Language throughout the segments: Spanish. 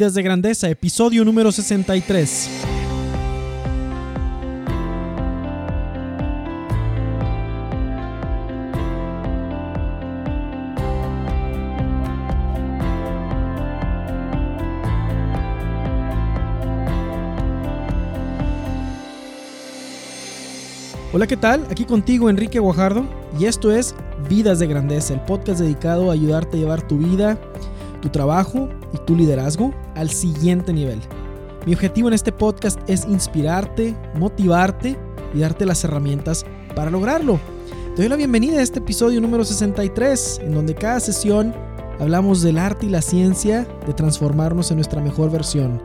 Vidas de Grandeza, episodio número 63. Hola, ¿qué tal? Aquí contigo Enrique Guajardo y esto es Vidas de Grandeza, el podcast dedicado a ayudarte a llevar tu vida, tu trabajo y tu liderazgo al siguiente nivel. Mi objetivo en este podcast es inspirarte, motivarte y darte las herramientas para lograrlo. Te doy la bienvenida a este episodio número 63, en donde cada sesión hablamos del arte y la ciencia de transformarnos en nuestra mejor versión,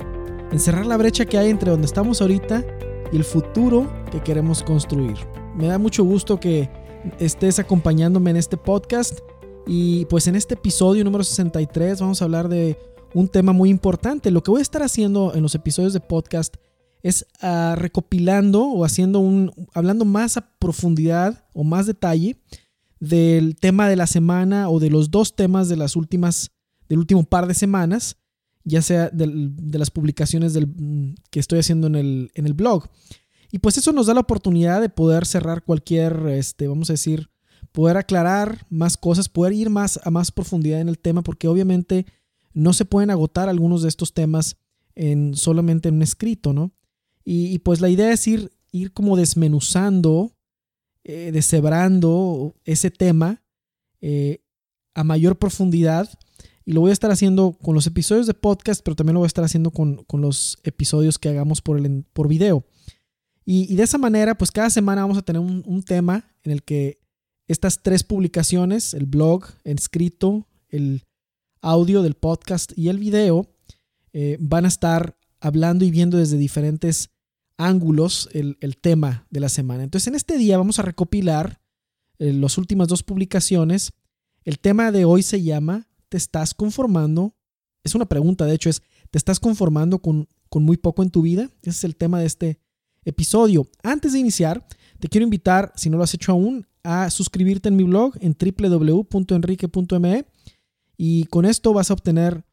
encerrar la brecha que hay entre donde estamos ahorita y el futuro que queremos construir. Me da mucho gusto que estés acompañándome en este podcast y pues en este episodio número 63 vamos a hablar de un tema muy importante. Lo que voy a estar haciendo en los episodios de podcast es ah, recopilando o haciendo un, hablando más a profundidad o más detalle del tema de la semana o de los dos temas de las últimas, del último par de semanas ya sea de las publicaciones mm, que estoy haciendo en el, en el blog. Y pues eso nos da la oportunidad de poder cerrar cualquier, este, vamos a decir, poder aclarar más cosas, poder ir más a más profundidad en el tema, porque obviamente no se pueden agotar algunos de estos temas en solamente en un escrito, ¿no? Y, pues la idea es ir, ir como desmenuzando, eh, deshebrando ese tema eh, a mayor profundidad y lo voy a estar haciendo con los episodios de podcast, pero también lo voy a estar haciendo con, los episodios que hagamos por, el, por video. Y, de esa manera, pues cada semana vamos a tener un, tema en el que estas tres publicaciones, el blog, el escrito, el audio del podcast y el video, eh, van a estar hablando y viendo desde diferentes ángulos el, tema de la semana. Entonces, en este día vamos a recopilar eh, las últimas dos publicaciones. El tema de hoy se llama ¿Te estás conformando? Es una pregunta, de hecho, es, ¿te estás conformando con, con muy poco en tu vida? Ese es el tema de este episodio. Antes de iniciar, te quiero invitar, si no lo has hecho aún, a suscribirte en mi blog en www.enrique.me y con esto vas a obtener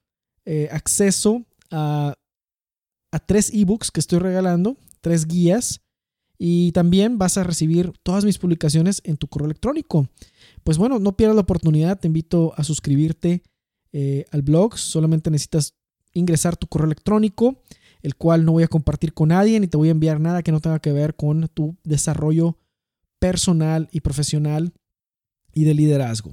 eh, acceso a, tres ebooks que estoy regalando, tres guías y también vas a recibir todas mis publicaciones en tu correo electrónico pues bueno, no pierdas la oportunidad, te invito a suscribirte eh, al blog, solamente necesitas ingresar tu correo electrónico, el cual no voy a compartir con nadie ni te voy a enviar nada que no tenga que ver con tu desarrollo personal y profesional y de liderazgo.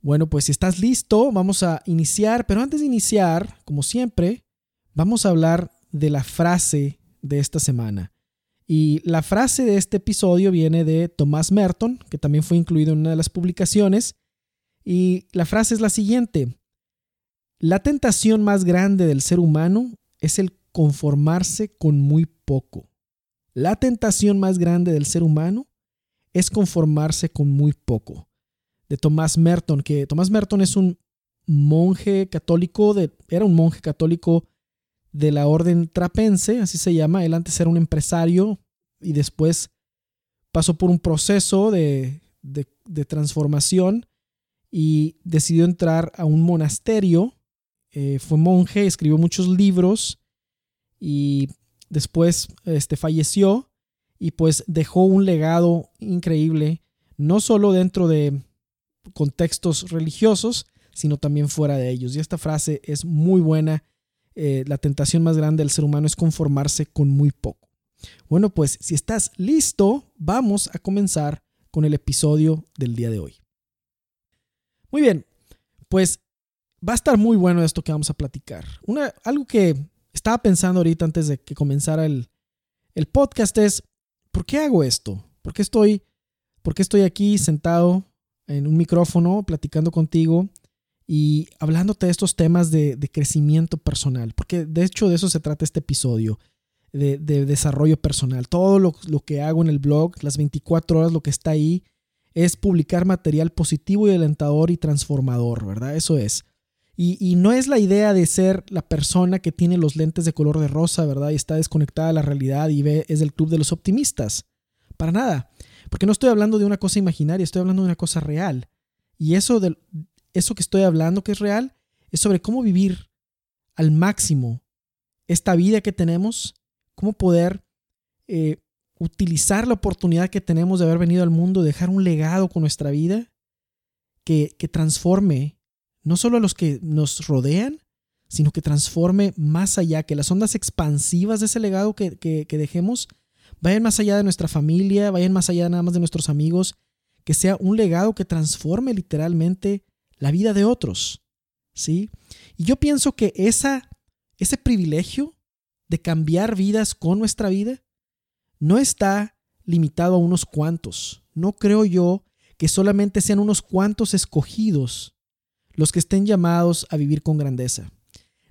Bueno, pues si estás listo, vamos a iniciar, pero antes de iniciar, como siempre, vamos a hablar de la frase de esta semana. Y la frase de este episodio viene de Thomas Merton, que también fue incluido en una de las publicaciones. Y la frase es la siguiente. La tentación más grande del ser humano es el conformarse con muy poco. La tentación más grande del ser humano es conformarse con muy poco. De Thomas Merton, que Thomas Merton es un monje católico, de, era un monje católico de la orden trapense, así se llama. Él antes era un empresario y después pasó por un proceso de, transformación y decidió entrar a un monasterio. Eh, fue monje, escribió muchos libros y después este, falleció y pues dejó un legado increíble, no solo dentro de contextos religiosos, sino también fuera de ellos. Y esta frase es muy buena eh, la tentación más grande del ser humano es conformarse con muy poco. Bueno, pues si estás listo, vamos a comenzar con el episodio del día de hoy. Muy bien, pues va a estar muy bueno esto que vamos a platicar. Una, algo que estaba pensando ahorita antes de que comenzara el, el podcast es, ¿por qué hago esto? ¿Por qué estoy, por qué estoy aquí sentado en un micrófono platicando contigo y hablándote de estos temas de, crecimiento personal, porque de hecho de eso se trata este episodio, de, desarrollo personal. Todo lo, que hago en el blog, las 24 horas, lo que está ahí, es publicar material positivo y alentador y transformador, ¿verdad? Eso es. Y, no es la idea de ser la persona que tiene los lentes de color de rosa, ¿verdad? Y está desconectada de la realidad y ve, es del club de los optimistas. Para nada. Porque no estoy hablando de una cosa imaginaria, estoy hablando de una cosa real. Y eso del, eso que estoy hablando, que es real, es sobre cómo vivir al máximo esta vida que tenemos, cómo poder eh, utilizar la oportunidad que tenemos de haber venido al mundo, dejar un legado con nuestra vida que, que transforme no solo a los que nos rodean, sino que transforme más allá, que las ondas expansivas de ese legado que, que, dejemos vayan más allá de nuestra familia, vayan más allá nada más de nuestros amigos, que sea un legado que transforme literalmente la vida de otros. ¿Sí? Y yo pienso que ese privilegio de cambiar vidas con nuestra vida no está limitado a unos cuantos. No creo yo que solamente sean unos cuantos escogidos los que estén llamados a vivir con grandeza.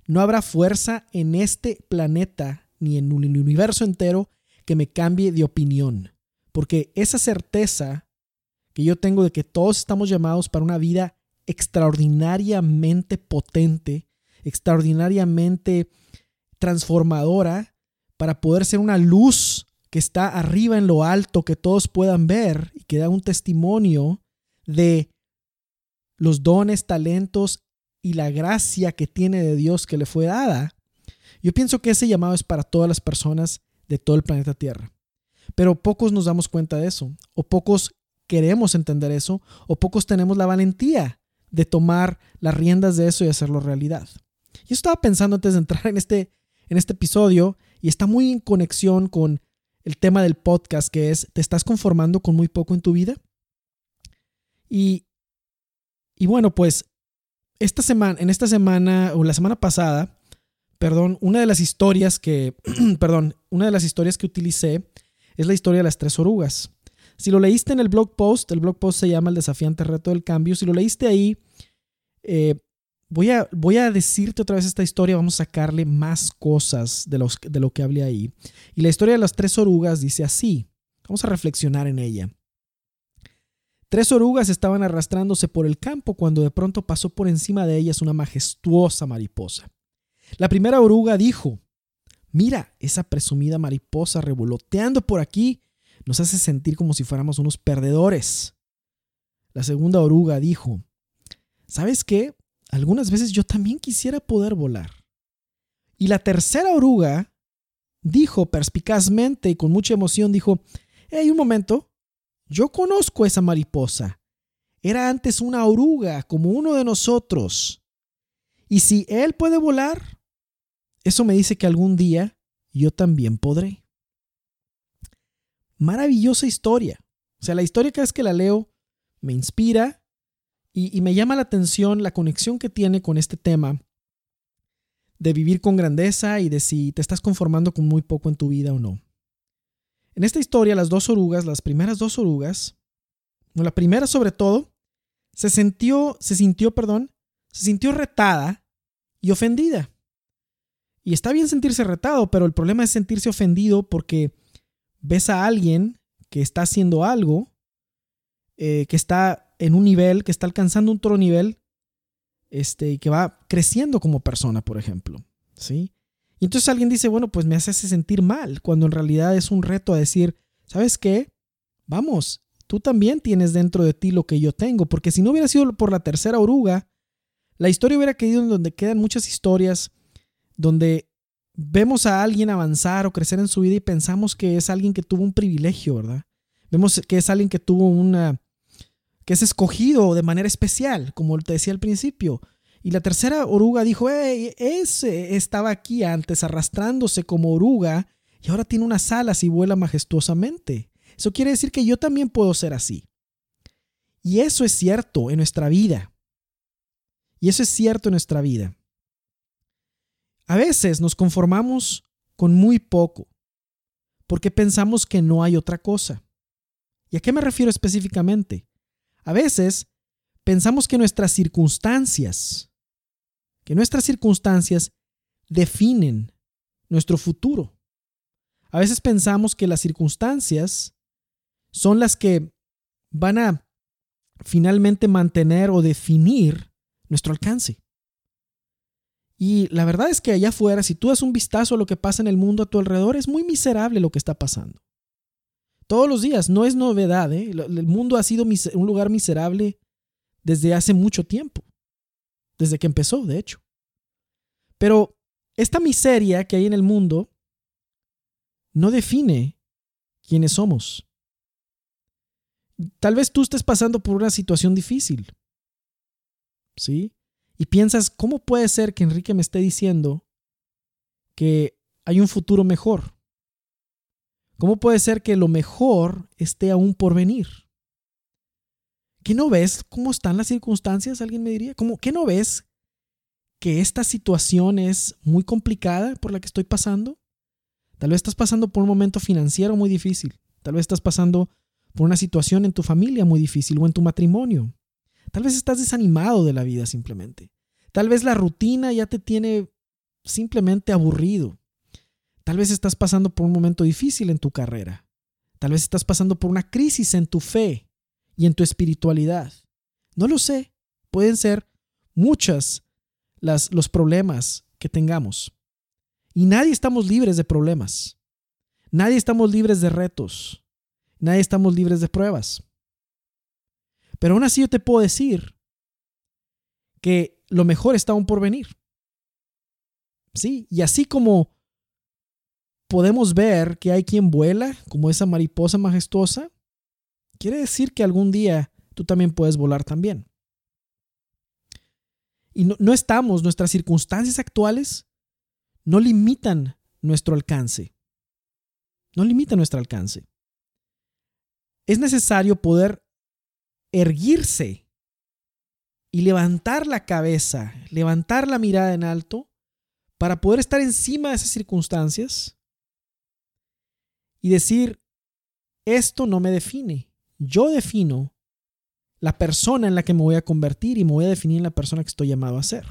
No habrá fuerza en este planeta ni en un universo entero que me cambie de opinión, porque esa certeza que yo tengo de que todos estamos llamados para una vida extraordinariamente potente, extraordinariamente transformadora, para poder ser una luz que está arriba en lo alto, que todos puedan ver y que da un testimonio de los dones, talentos y la gracia que tiene de Dios que le fue dada. Yo pienso que ese llamado es para todas las personas de todo el planeta Tierra. Pero pocos nos damos cuenta de eso, o pocos queremos entender eso, o pocos tenemos la valentía de tomar las riendas de eso y hacerlo realidad. Yo estaba pensando antes de entrar en este, en este episodio, y está muy en conexión con el tema del podcast, que es, ¿te estás conformando con muy poco en tu vida? Y, y bueno, pues esta semana, en esta semana o la semana pasada, perdón, una de las historias que, perdón, una de las historias que utilicé es la historia de las tres orugas. Si lo leíste en el blog post, el blog post se llama El desafiante reto del cambio, si lo leíste ahí, eh, Voy a, voy a decirte otra vez esta historia, vamos a sacarle más cosas de, los, de lo que hablé ahí. Y la historia de las tres orugas dice así, vamos a reflexionar en ella. Tres orugas estaban arrastrándose por el campo cuando de pronto pasó por encima de ellas una majestuosa mariposa. La primera oruga dijo, mira, esa presumida mariposa revoloteando por aquí nos hace sentir como si fuéramos unos perdedores. La segunda oruga dijo, ¿sabes qué? algunas veces yo también quisiera poder volar. Y la tercera oruga dijo perspicazmente y con mucha emoción, dijo, hey, un momento, yo conozco esa mariposa. Era antes una oruga como uno de nosotros. Y si él puede volar, eso me dice que algún día yo también podré. Maravillosa historia. O sea, la historia cada vez que la leo me inspira, y, me llama la atención la conexión que tiene con este tema de vivir con grandeza y de si te estás conformando con muy poco en tu vida o no. En esta historia, las dos orugas, las primeras dos orugas, la primera sobre todo, se sintió, se sintió, perdón, se sintió retada y ofendida. Y está bien sentirse retado, pero el problema es sentirse ofendido porque ves a alguien que está haciendo algo, eh, que está en un nivel, que está alcanzando un otro nivel, este, y que va creciendo como persona, por ejemplo. ¿Sí? Y entonces alguien dice, bueno, pues me hace sentir mal, cuando en realidad es un reto a decir, ¿sabes qué? Vamos, tú también tienes dentro de ti lo que yo tengo, porque si no hubiera sido por la tercera oruga, la historia hubiera quedado en donde quedan muchas historias donde vemos a alguien avanzar o crecer en su vida y pensamos que es alguien que tuvo un privilegio, ¿verdad? Vemos que es alguien que tuvo una, que es escogido de manera especial, como te decía al principio. Y la tercera oruga dijo, ese estaba aquí antes arrastrándose como oruga y ahora tiene unas alas y vuela majestuosamente. Eso quiere decir que yo también puedo ser así. Y eso es cierto en nuestra vida. Y eso es cierto en nuestra vida. A veces nos conformamos con muy poco porque pensamos que no hay otra cosa. ¿Y a qué me refiero específicamente? A veces pensamos que nuestras circunstancias, que nuestras circunstancias definen nuestro futuro. A veces pensamos que las circunstancias son las que van a finalmente mantener o definir nuestro alcance. Y la verdad es que allá afuera, si tú das un vistazo a lo que pasa en el mundo a tu alrededor, es muy miserable lo que está pasando. Todos los días, no es novedad. ¿eh? El mundo ha sido un lugar miserable desde hace mucho tiempo, desde que empezó, de hecho. Pero esta miseria que hay en el mundo no define quiénes somos. Tal vez tú estés pasando por una situación difícil. ¿Sí? Y piensas, ¿cómo puede ser que Enrique me esté diciendo que hay un futuro mejor? ¿Cómo puede ser que lo mejor esté aún por venir? ¿Qué no ves cómo están las circunstancias? Alguien me diría. ¿Cómo, ¿Qué no ves que esta situación es muy complicada por la que estoy pasando? Tal vez estás pasando por un momento financiero muy difícil. Tal vez estás pasando por una situación en tu familia muy difícil o en tu matrimonio. Tal vez estás desanimado de la vida simplemente. Tal vez la rutina ya te tiene simplemente aburrido. Tal vez estás pasando por un momento difícil en tu carrera. Tal vez estás pasando por una crisis en tu fe y en tu espiritualidad. No lo sé. Pueden ser muchas las, los problemas que tengamos. Y nadie estamos libres de problemas. Nadie estamos libres de retos. Nadie estamos libres de pruebas. Pero aún así yo te puedo decir que lo mejor está aún por venir. Sí, y así como podemos ver que hay quien vuela, como esa mariposa majestuosa, quiere decir que algún día tú también puedes volar también. Y no, no estamos, nuestras circunstancias actuales no limitan nuestro alcance. No limitan nuestro alcance. Es necesario poder erguirse y levantar la cabeza, levantar la mirada en alto para poder estar encima de esas circunstancias y decir, esto no me define. Yo defino la persona en la que me voy a convertir y me voy a definir en la persona que estoy llamado a ser.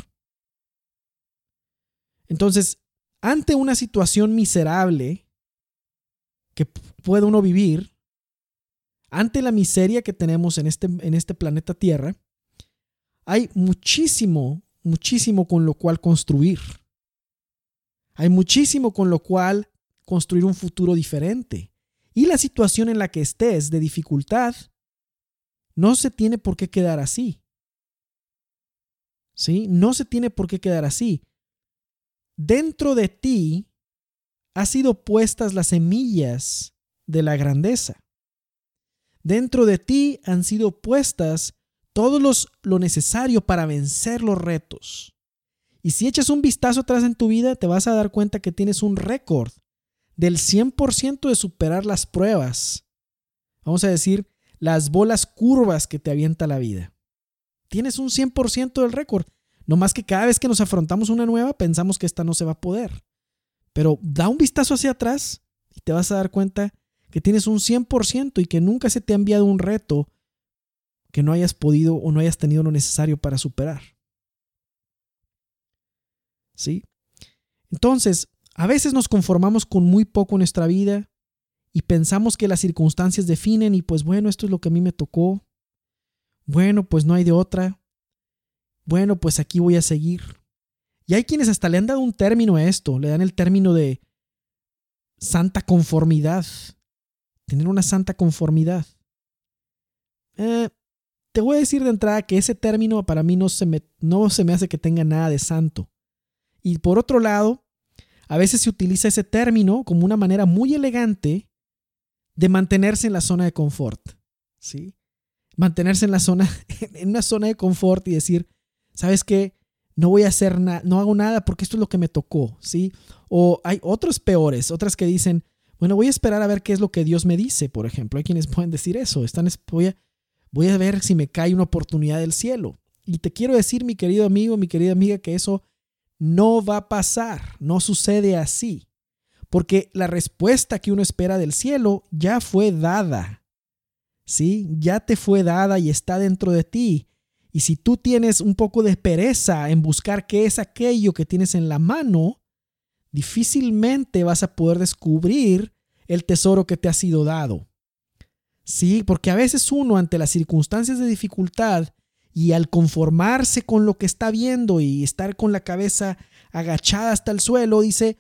Entonces, ante una situación miserable que puede uno vivir, ante la miseria que tenemos en este, en este planeta Tierra, hay muchísimo, muchísimo con lo cual construir. Hay muchísimo con lo cual construir un futuro diferente. Y la situación en la que estés de dificultad no se tiene por qué quedar así. ¿Sí? No se tiene por qué quedar así. Dentro de ti han sido puestas las semillas de la grandeza. Dentro de ti han sido puestas todo los, lo necesario para vencer los retos. Y si echas un vistazo atrás en tu vida, te vas a dar cuenta que tienes un récord del 100% de superar las pruebas. Vamos a decir, las bolas curvas que te avienta la vida. Tienes un 100% del récord. No más que cada vez que nos afrontamos una nueva, pensamos que esta no se va a poder. Pero da un vistazo hacia atrás y te vas a dar cuenta que tienes un 100% y que nunca se te ha enviado un reto que no hayas podido o no hayas tenido lo necesario para superar. ¿Sí? Entonces, a veces nos conformamos con muy poco en nuestra vida y pensamos que las circunstancias definen y pues bueno, esto es lo que a mí me tocó. Bueno, pues no hay de otra. Bueno, pues aquí voy a seguir. Y hay quienes hasta le han dado un término a esto, le dan el término de santa conformidad tener una santa conformidad. Eh, te voy a decir de entrada que ese término para mí no se, me, no se me hace que tenga nada de santo. Y por otro lado, a veces se utiliza ese término como una manera muy elegante de mantenerse en la zona de confort. ¿sí? Mantenerse en la zona, en una zona de confort y decir, ¿sabes qué? No voy a hacer nada, no hago nada porque esto es lo que me tocó, ¿sí? O hay otros peores, otras que dicen, bueno, voy a esperar a ver qué es lo que Dios me dice, por ejemplo. Hay quienes pueden decir eso. Están, voy, a, voy a ver si me cae una oportunidad del cielo. Y te quiero decir, mi querido amigo, mi querida amiga, que eso no va a pasar. No sucede así. Porque la respuesta que uno espera del cielo ya fue dada. ¿Sí? Ya te fue dada y está dentro de ti. Y si tú tienes un poco de pereza en buscar qué es aquello que tienes en la mano, difícilmente vas a poder descubrir el tesoro que te ha sido dado. Sí, porque a veces uno ante las circunstancias de dificultad y al conformarse con lo que está viendo y estar con la cabeza agachada hasta el suelo, dice,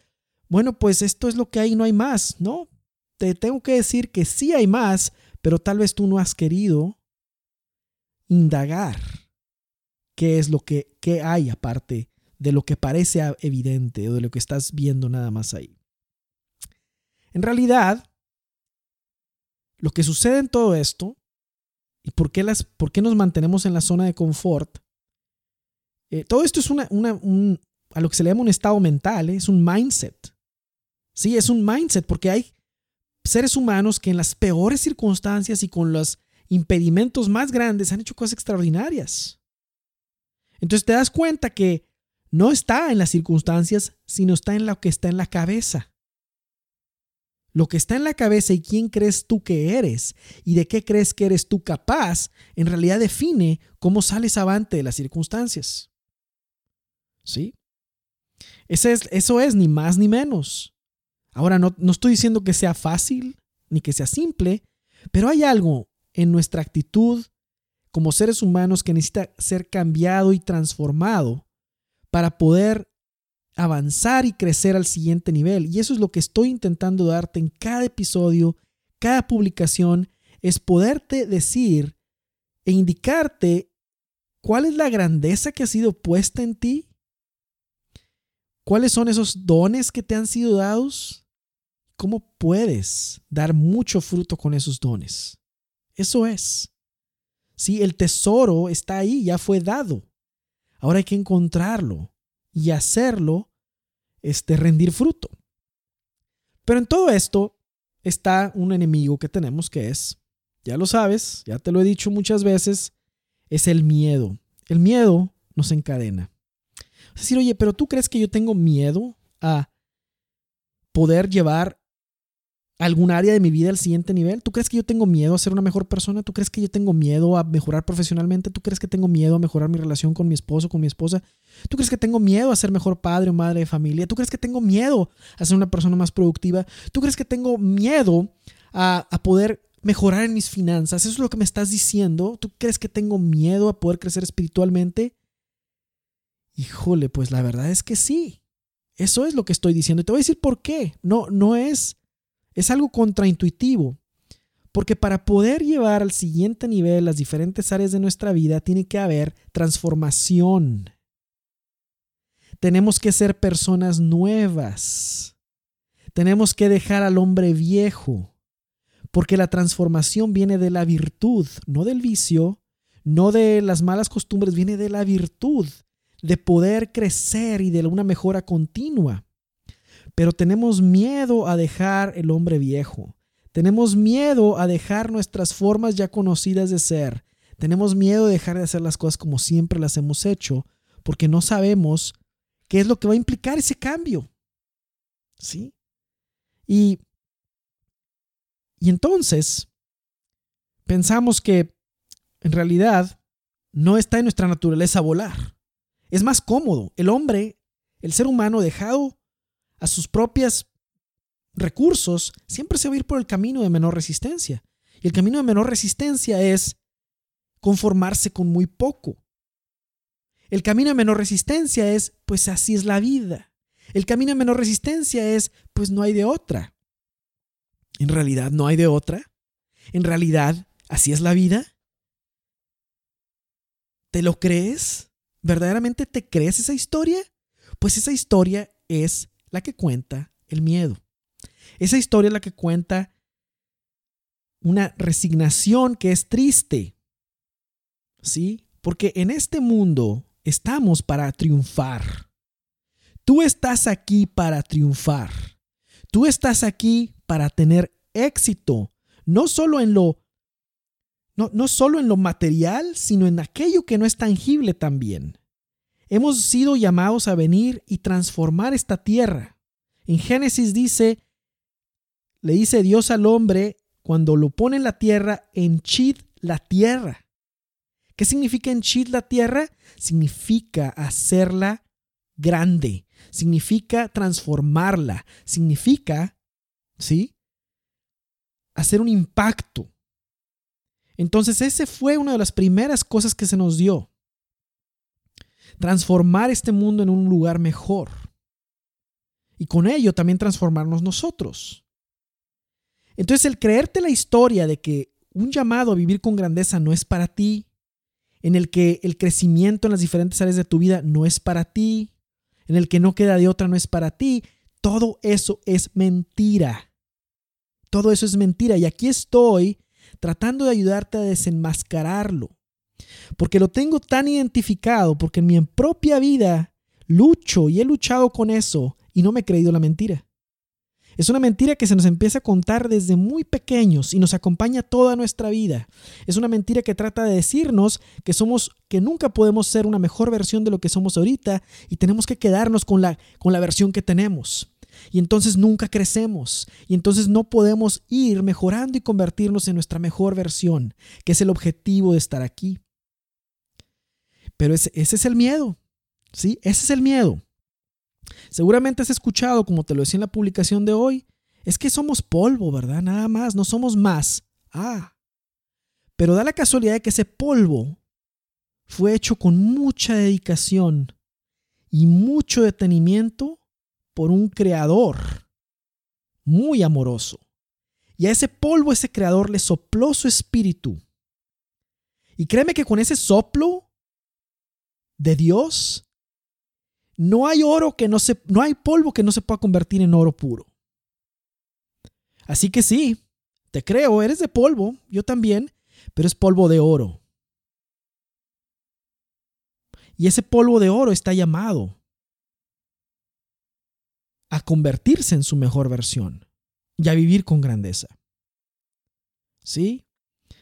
bueno, pues esto es lo que hay, no hay más, ¿no? Te tengo que decir que sí hay más, pero tal vez tú no has querido indagar qué es lo que qué hay aparte de lo que parece evidente o de lo que estás viendo nada más ahí. En realidad, lo que sucede en todo esto y por qué, las, por qué nos mantenemos en la zona de confort, eh, todo esto es una, un, a lo que se le llama un estado mental, ¿eh? es un mindset. Sí, es un mindset porque hay seres humanos que en las peores circunstancias y con los impedimentos más grandes han hecho cosas extraordinarias. Entonces te das cuenta que no está en las circunstancias, sino está en lo que está en la cabeza. Lo que está en la cabeza y quién crees tú que eres y de qué crees que eres tú capaz, en realidad define cómo sales avante de las circunstancias. ¿Sí? Es, eso es ni más ni menos. Ahora, no, no estoy diciendo que sea fácil ni que sea simple, pero hay algo en nuestra actitud como seres humanos que necesita ser cambiado y transformado para poder avanzar y crecer al siguiente nivel. Y eso es lo que estoy intentando darte en cada episodio, cada publicación, es poderte decir e indicarte cuál es la grandeza que ha sido puesta en ti, cuáles son esos dones que te han sido dados, cómo puedes dar mucho fruto con esos dones. Eso es. Si el tesoro está ahí, ya fue dado. Ahora hay que encontrarlo y hacerlo, este, rendir fruto. Pero en todo esto está un enemigo que tenemos que es, ya lo sabes, ya te lo he dicho muchas veces, es el miedo. El miedo nos encadena. Es decir, oye, pero tú crees que yo tengo miedo a poder llevar algún área de mi vida al siguiente nivel? ¿Tú crees que yo tengo miedo a ser una mejor persona? ¿Tú crees que yo tengo miedo a mejorar profesionalmente? ¿Tú crees que tengo miedo a mejorar mi relación con mi esposo, con mi esposa? ¿Tú crees que tengo miedo a ser mejor padre o madre de familia? ¿Tú crees que tengo miedo a ser una persona más productiva? ¿Tú crees que tengo miedo a, a poder mejorar en mis finanzas? ¿Eso es lo que me estás diciendo? ¿Tú crees que tengo miedo a poder crecer espiritualmente? Híjole, pues la verdad es que sí. Eso es lo que estoy diciendo. Y te voy a decir por qué. No, no es es algo contraintuitivo, porque para poder llevar al siguiente nivel las diferentes áreas de nuestra vida tiene que haber transformación. Tenemos que ser personas nuevas. Tenemos que dejar al hombre viejo, porque la transformación viene de la virtud, no del vicio, no de las malas costumbres, viene de la virtud, de poder crecer y de una mejora continua. Pero tenemos miedo a dejar el hombre viejo. Tenemos miedo a dejar nuestras formas ya conocidas de ser. Tenemos miedo de dejar de hacer las cosas como siempre las hemos hecho, porque no sabemos qué es lo que va a implicar ese cambio. ¿Sí? Y, y entonces pensamos que en realidad no está en nuestra naturaleza volar. Es más cómodo. El hombre, el ser humano dejado a sus propios recursos, siempre se va a ir por el camino de menor resistencia. Y el camino de menor resistencia es conformarse con muy poco. El camino de menor resistencia es, pues así es la vida. El camino de menor resistencia es, pues no hay de otra. En realidad no hay de otra. En realidad, así es la vida. ¿Te lo crees? ¿Verdaderamente te crees esa historia? Pues esa historia es la que cuenta el miedo. Esa historia es la que cuenta una resignación que es triste. ¿Sí? Porque en este mundo estamos para triunfar. Tú estás aquí para triunfar. Tú estás aquí para tener éxito, no solo en lo no, no solo en lo material, sino en aquello que no es tangible también. Hemos sido llamados a venir y transformar esta tierra. En Génesis dice, le dice Dios al hombre, cuando lo pone en la tierra, henchid la tierra. ¿Qué significa henchid la tierra? Significa hacerla grande, significa transformarla, significa, ¿sí? Hacer un impacto. Entonces, ese fue una de las primeras cosas que se nos dio transformar este mundo en un lugar mejor. Y con ello también transformarnos nosotros. Entonces el creerte la historia de que un llamado a vivir con grandeza no es para ti, en el que el crecimiento en las diferentes áreas de tu vida no es para ti, en el que no queda de otra no es para ti, todo eso es mentira. Todo eso es mentira. Y aquí estoy tratando de ayudarte a desenmascararlo. Porque lo tengo tan identificado, porque en mi propia vida lucho y he luchado con eso y no me he creído la mentira. Es una mentira que se nos empieza a contar desde muy pequeños y nos acompaña toda nuestra vida. Es una mentira que trata de decirnos que somos que nunca podemos ser una mejor versión de lo que somos ahorita y tenemos que quedarnos con la con la versión que tenemos. Y entonces nunca crecemos. Y entonces no podemos ir mejorando y convertirnos en nuestra mejor versión, que es el objetivo de estar aquí. Pero ese, ese es el miedo. ¿Sí? Ese es el miedo. Seguramente has escuchado, como te lo decía en la publicación de hoy, es que somos polvo, ¿verdad? Nada más, no somos más. Ah. Pero da la casualidad de que ese polvo fue hecho con mucha dedicación y mucho detenimiento por un creador muy amoroso. Y a ese polvo ese creador le sopló su espíritu. Y créeme que con ese soplo de Dios, no hay oro que no se, no hay polvo que no se pueda convertir en oro puro. Así que sí, te creo, eres de polvo, yo también, pero es polvo de oro. Y ese polvo de oro está llamado a convertirse en su mejor versión y a vivir con grandeza. ¿Sí?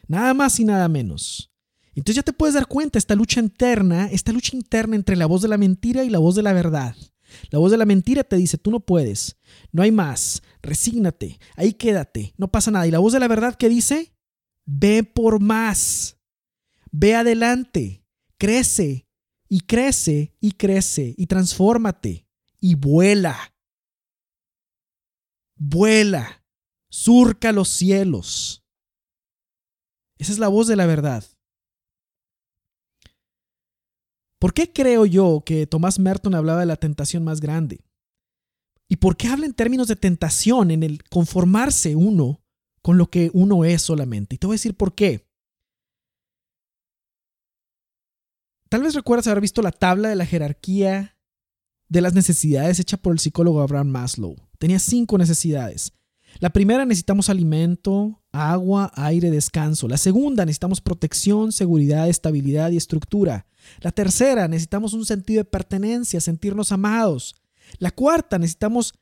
Nada más y nada menos. Entonces ya te puedes dar cuenta, esta lucha interna, esta lucha interna entre la voz de la mentira y la voz de la verdad. La voz de la mentira te dice, tú no puedes, no hay más, resígnate, ahí quédate, no pasa nada. Y la voz de la verdad que dice, ve por más, ve adelante, crece y crece y crece y transfórmate y vuela. Vuela, surca los cielos. Esa es la voz de la verdad. ¿Por qué creo yo que Tomás Merton hablaba de la tentación más grande? ¿Y por qué habla en términos de tentación, en el conformarse uno con lo que uno es solamente? Y te voy a decir por qué. Tal vez recuerdas haber visto la tabla de la jerarquía de las necesidades hecha por el psicólogo Abraham Maslow. Tenía cinco necesidades. La primera necesitamos alimento, agua, aire, descanso. La segunda necesitamos protección, seguridad, estabilidad y estructura. La tercera necesitamos un sentido de pertenencia, sentirnos amados. La cuarta necesitamos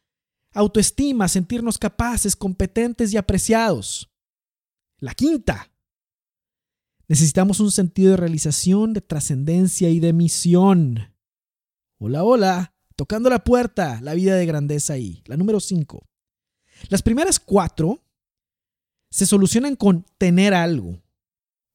autoestima, sentirnos capaces, competentes y apreciados. La quinta necesitamos un sentido de realización, de trascendencia y de misión. Hola, hola, tocando la puerta, la vida de grandeza ahí. La número cinco. Las primeras cuatro se solucionan con tener algo.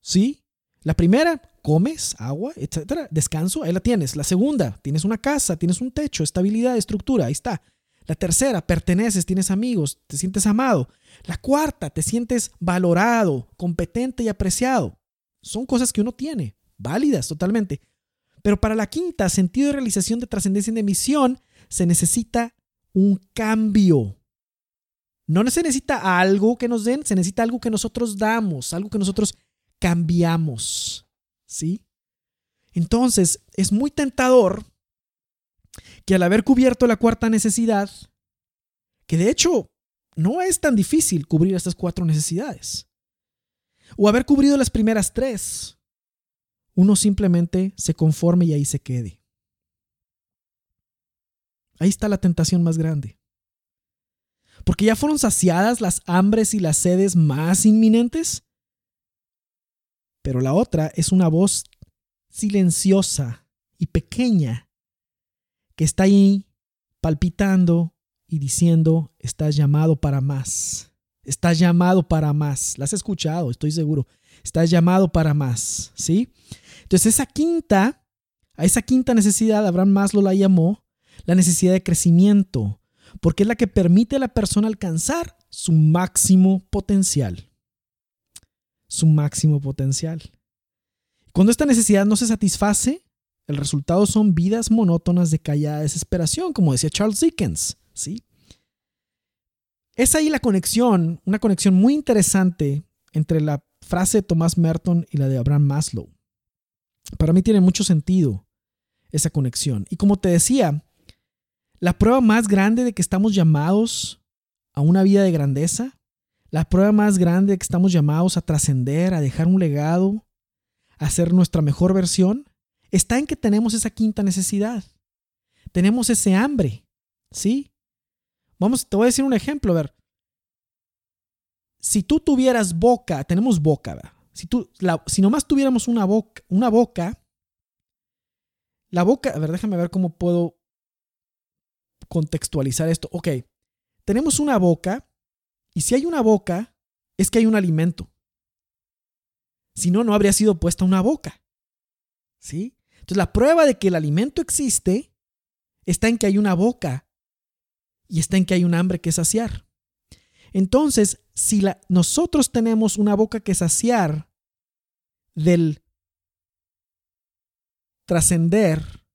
¿Sí? La primera, comes, agua, etcétera, descanso, ahí la tienes. La segunda, tienes una casa, tienes un techo, estabilidad, estructura, ahí está. La tercera, perteneces, tienes amigos, te sientes amado. La cuarta, te sientes valorado, competente y apreciado. Son cosas que uno tiene, válidas totalmente. Pero para la quinta, sentido de realización de trascendencia y de misión, se necesita un cambio. No se necesita algo que nos den, se necesita algo que nosotros damos, algo que nosotros cambiamos. ¿Sí? Entonces, es muy tentador que al haber cubierto la cuarta necesidad, que de hecho no es tan difícil cubrir estas cuatro necesidades, o haber cubrido las primeras tres, uno simplemente se conforme y ahí se quede. Ahí está la tentación más grande porque ya fueron saciadas las hambres y las sedes más inminentes. Pero la otra es una voz silenciosa y pequeña que está ahí palpitando y diciendo, estás llamado para más. Estás llamado para más. La has escuchado, estoy seguro. Estás llamado para más, ¿sí? Entonces esa quinta, a esa quinta necesidad, Abraham Maslow la llamó la necesidad de crecimiento, porque es la que permite a la persona alcanzar su máximo potencial. Su máximo potencial. Cuando esta necesidad no se satisface, el resultado son vidas monótonas de callada desesperación, como decía Charles Dickens. ¿sí? Es ahí la conexión, una conexión muy interesante entre la frase de Thomas Merton y la de Abraham Maslow. Para mí tiene mucho sentido esa conexión. Y como te decía, La prueba más grande de que estamos llamados a una vida de grandeza, la prueba más grande de que estamos llamados a trascender, a dejar un legado, a ser nuestra mejor versión, está en que tenemos esa quinta necesidad. Tenemos ese hambre, ¿sí? Vamos, te voy a decir un ejemplo, a ver. Si tú tuvieras boca, tenemos boca, ¿verdad? Si, tú, si nomás tuviéramos una boca, una boca, la boca, a ver, déjame ver cómo puedo contextualizar esto. Ok, tenemos una boca y si hay una boca, es que hay un alimento. Si no, no habría sido puesta una boca. ¿Sí? Entonces la prueba de que el alimento existe está en que hay una boca y está en que hay un hambre que saciar. Entonces, si nosotros tenemos una boca que saciar del trascender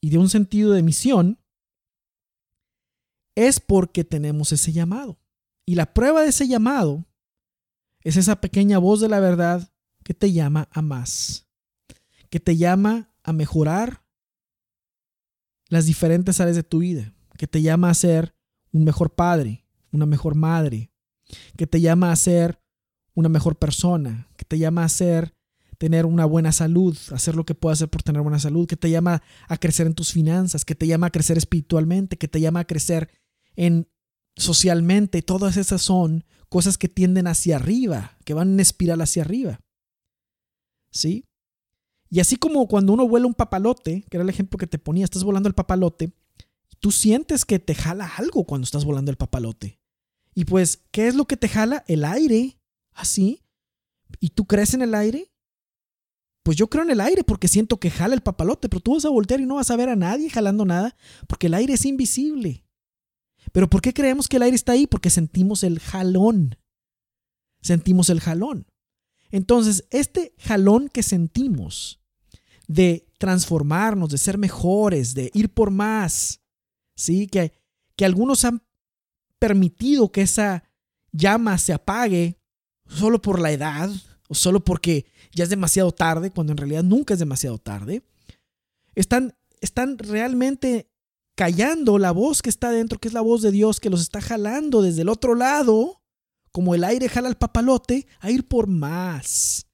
y de un sentido de misión, es porque tenemos ese llamado. Y la prueba de ese llamado es esa pequeña voz de la verdad que te llama a más, que te llama a mejorar las diferentes áreas de tu vida, que te llama a ser un mejor padre, una mejor madre, que te llama a ser una mejor persona, que te llama a ser tener una buena salud, hacer lo que puedas hacer por tener buena salud, que te llama a crecer en tus finanzas, que te llama a crecer espiritualmente, que te llama a crecer en socialmente, todas esas son cosas que tienden hacia arriba, que van en espiral hacia arriba. ¿Sí? Y así como cuando uno vuela un papalote, que era el ejemplo que te ponía, estás volando el papalote, tú sientes que te jala algo cuando estás volando el papalote. Y pues, ¿qué es lo que te jala? El aire. Así. ¿Y tú crees en el aire? Pues yo creo en el aire porque siento que jala el papalote, pero tú vas a voltear y no vas a ver a nadie jalando nada porque el aire es invisible. Pero ¿por qué creemos que el aire está ahí? Porque sentimos el jalón. Sentimos el jalón. Entonces, este jalón que sentimos de transformarnos, de ser mejores, de ir por más, ¿sí? Que, que algunos han permitido que esa llama se apague solo por la edad o solo porque ya es demasiado tarde, cuando en realidad nunca es demasiado tarde, están, están realmente callando la voz que está dentro, que es la voz de Dios, que los está jalando desde el otro lado, como el aire jala el papalote, a ir por más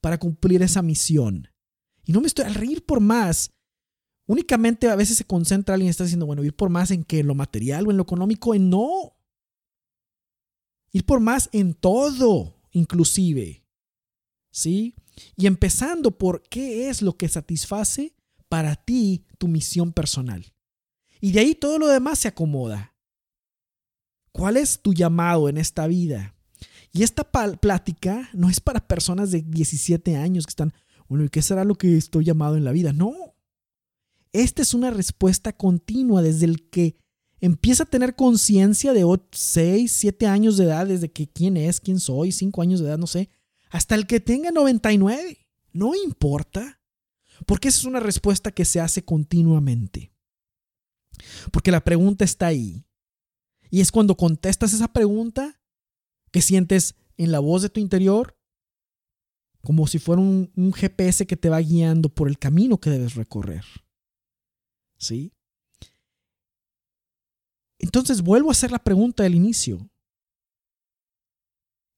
para cumplir esa misión. Y no me estoy al ir por más. Únicamente a veces se concentra alguien y está diciendo, bueno, ir por más en que en lo material o en lo económico, en no. Ir por más en todo, inclusive. ¿Sí? Y empezando por qué es lo que satisface para ti tu misión personal. Y de ahí todo lo demás se acomoda. ¿Cuál es tu llamado en esta vida? Y esta plática no es para personas de 17 años que están, bueno, ¿y qué será lo que estoy llamado en la vida? No. Esta es una respuesta continua desde el que empieza a tener conciencia de 6, 7 años de edad, desde que quién es, quién soy, 5 años de edad, no sé, hasta el que tenga 99. No importa. Porque esa es una respuesta que se hace continuamente. Porque la pregunta está ahí. Y es cuando contestas esa pregunta que sientes en la voz de tu interior como si fuera un, GPS que te va guiando por el camino que debes recorrer. ¿Sí? Entonces vuelvo a hacer la pregunta del inicio.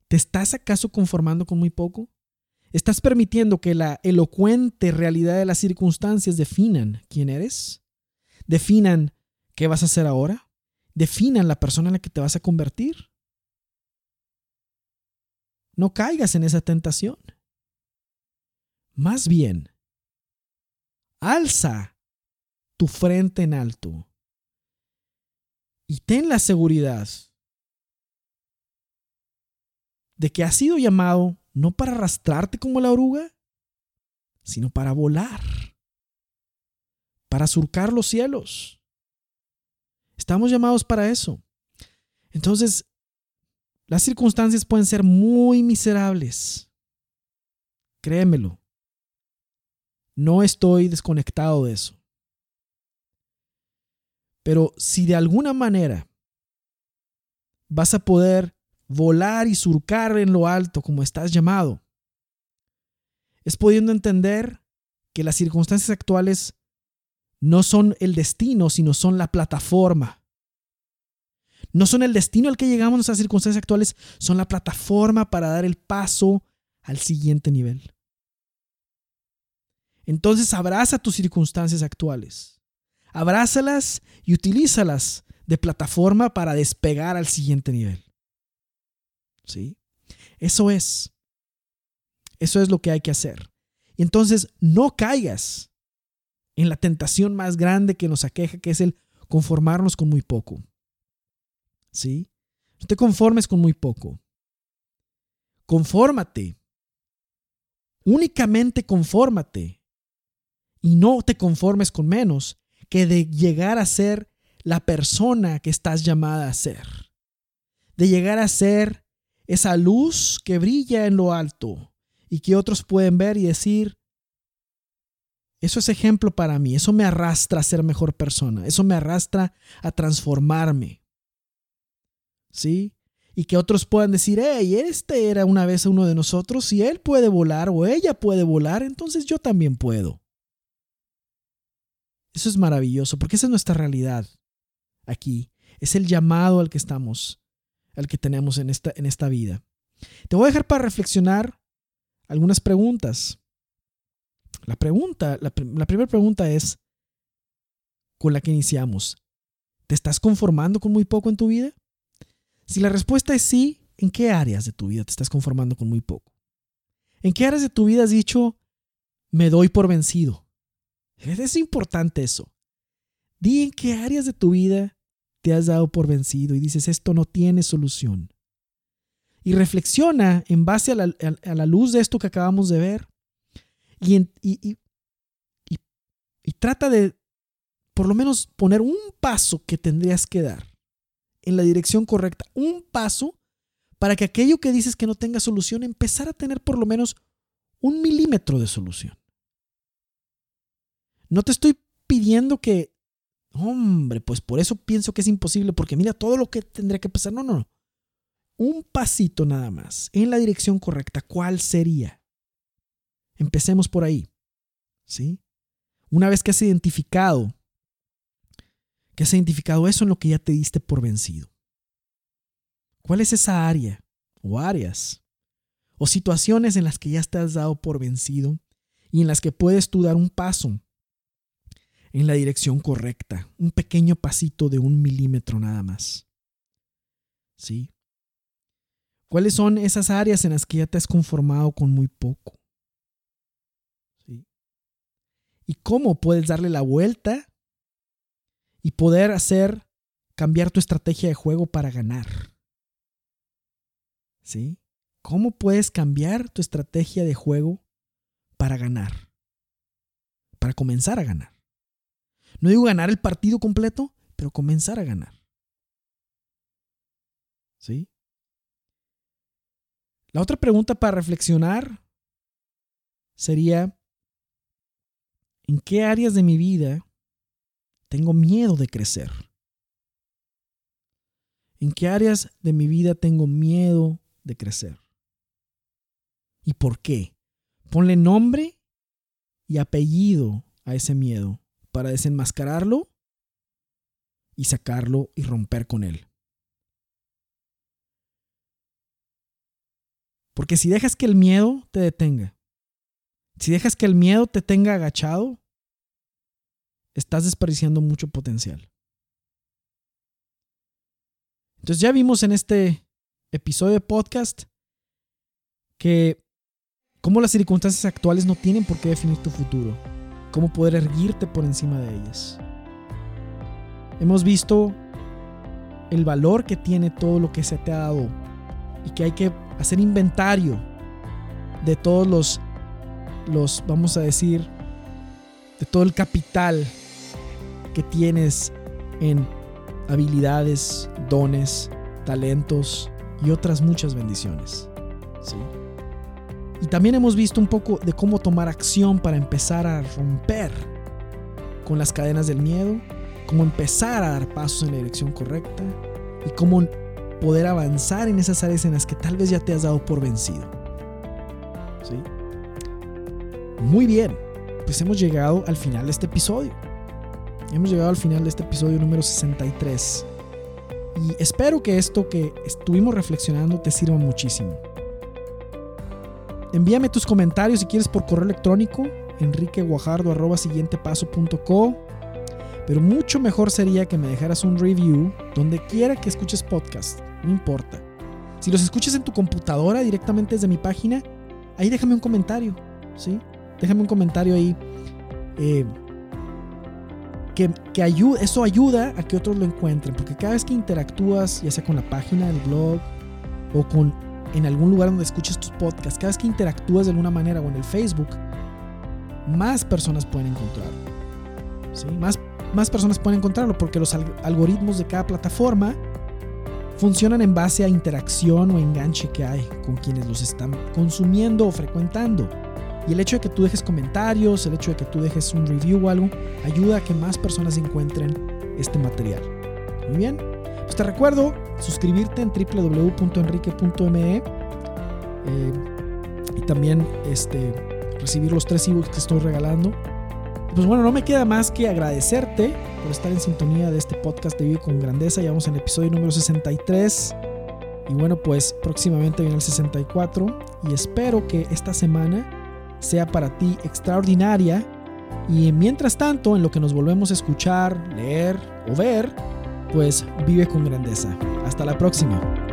¿Te estás acaso conformando con muy poco? ¿Estás permitiendo que la elocuente realidad de las circunstancias definan quién eres? definan qué vas a hacer ahora, definan la persona en la que te vas a convertir. No caigas en esa tentación. Más bien, alza tu frente en alto y ten la seguridad de que has sido llamado no para arrastrarte como la oruga, sino para volar para surcar los cielos. Estamos llamados para eso. Entonces, las circunstancias pueden ser muy miserables. Créemelo. No estoy desconectado de eso. Pero si de alguna manera vas a poder volar y surcar en lo alto como estás llamado, es pudiendo entender que las circunstancias actuales no son el destino, sino son la plataforma. No son el destino al que llegamos nuestras circunstancias actuales, son la plataforma para dar el paso al siguiente nivel. Entonces abraza tus circunstancias actuales. Abrázalas y utilízalas de plataforma para despegar al siguiente nivel. ¿Sí? Eso es. Eso es lo que hay que hacer. Y entonces no caigas en la tentación más grande que nos aqueja, que es el conformarnos con muy poco. ¿Sí? No te conformes con muy poco. Confórmate. Únicamente confórmate. Y no te conformes con menos que de llegar a ser la persona que estás llamada a ser. De llegar a ser esa luz que brilla en lo alto y que otros pueden ver y decir, eso es ejemplo para mí, eso me arrastra a ser mejor persona, eso me arrastra a transformarme. ¿Sí? Y que otros puedan decir, hey, este era una vez uno de nosotros, si él puede volar o ella puede volar, entonces yo también puedo. Eso es maravilloso, porque esa es nuestra realidad aquí. Es el llamado al que estamos, al que tenemos en esta, en esta vida. Te voy a dejar para reflexionar algunas preguntas. La pregunta, la, primera pregunta es con la que iniciamos. ¿Te estás conformando con muy poco en tu vida? Si la respuesta es sí, ¿en qué áreas de tu vida te estás conformando con muy poco? ¿En qué áreas de tu vida has dicho, me doy por vencido? Es importante eso. Di en qué áreas de tu vida te has dado por vencido y dices, esto no tiene solución. Y reflexiona en base a la, a la luz de esto que acabamos de ver y, y, trata de por lo menos poner un paso que tendrías que dar en la dirección correcta, un paso para que aquello que dices que no tenga solución empezar a tener por lo menos un milímetro de solución. No te estoy pidiendo que, hombre, pues por eso pienso que es imposible, porque mira todo lo que tendría que pasar. No, no, no. Un pasito nada más en la dirección correcta. ¿Cuál sería? Empecemos por ahí. ¿Sí? Una vez que has identificado, que has identificado eso en lo que ya te diste por vencido. ¿Cuál es esa área o áreas o situaciones en las que ya te has dado por vencido y en las que puedes tú dar un paso en la dirección correcta, un pequeño pasito de un milímetro nada más? ¿Sí? ¿Cuáles son esas áreas en las que ya te has conformado con muy poco? y cómo puedes darle la vuelta y poder hacer cambiar tu estrategia de juego para ganar. ¿Sí? ¿Cómo puedes cambiar tu estrategia de juego para ganar? Para comenzar a ganar. No digo ganar el partido completo, pero comenzar a ganar. ¿Sí? La otra pregunta para reflexionar sería, ¿En qué áreas de mi vida tengo miedo de crecer? ¿En qué áreas de mi vida tengo miedo de crecer? ¿Y por qué? Ponle nombre y apellido a ese miedo para desenmascararlo y sacarlo y romper con él. Porque si dejas que el miedo te detenga, si dejas que el miedo te tenga agachado, estás desperdiciando mucho potencial. Entonces ya vimos en este episodio de podcast que cómo las circunstancias actuales no tienen por qué definir tu futuro, cómo poder erguirte por encima de ellas. Hemos visto el valor que tiene todo lo que se te ha dado y que hay que hacer inventario de todos los los, vamos a decir, de todo el capital que tienes en habilidades, dones, talentos y otras muchas bendiciones. ¿sí? Y también hemos visto un poco de cómo tomar acción para empezar a romper con las cadenas del miedo, cómo empezar a dar pasos en la dirección correcta y cómo poder avanzar en esas áreas en las que tal vez ya te has dado por vencido. ¿Sí? Muy bien, pues hemos llegado al final de este episodio. hemos llegado al final de este episodio número 63. Y espero que esto que estuvimos reflexionando te sirva muchísimo. Envíame tus comentarios si quieres por correo electrónico, enriqueguajardo.siguientepaso.co. Pero mucho mejor sería que me dejaras un review donde quiera que escuches podcast, no importa. Si los escuchas en tu computadora directamente desde mi página, ahí déjame un comentario, ¿sí? Déjame un comentario ahí. Eh, que, eso ayuda a que otros lo encuentren, porque cada vez que interactúas, ya sea con la página del blog o con en algún lugar donde escuches tus podcasts, cada vez que interactúas de alguna manera o en el Facebook, más personas pueden encontrarlo. ¿sí? Más, más personas pueden encontrarlo porque los algoritmos de cada plataforma funcionan en base a interacción o enganche que hay con quienes los están consumiendo o frecuentando. Y el hecho de que tú dejes comentarios, el hecho de que tú dejes un review o algo, ayuda a que más personas encuentren este material. Muy bien. Pues te recuerdo suscribirte en www.enrique.me eh, y también este, recibir los tres ebooks que estoy regalando. Pues bueno, no me queda más que agradecerte por estar en sintonía de este podcast de Vive con Grandeza. Ya vamos en el episodio número 63. Y bueno, pues próximamente viene el 64. Y espero que esta semana sea para ti extraordinaria. Y mientras tanto, en lo que nos volvemos a escuchar, leer o ver, pues vive con grandeza. Hasta la próxima.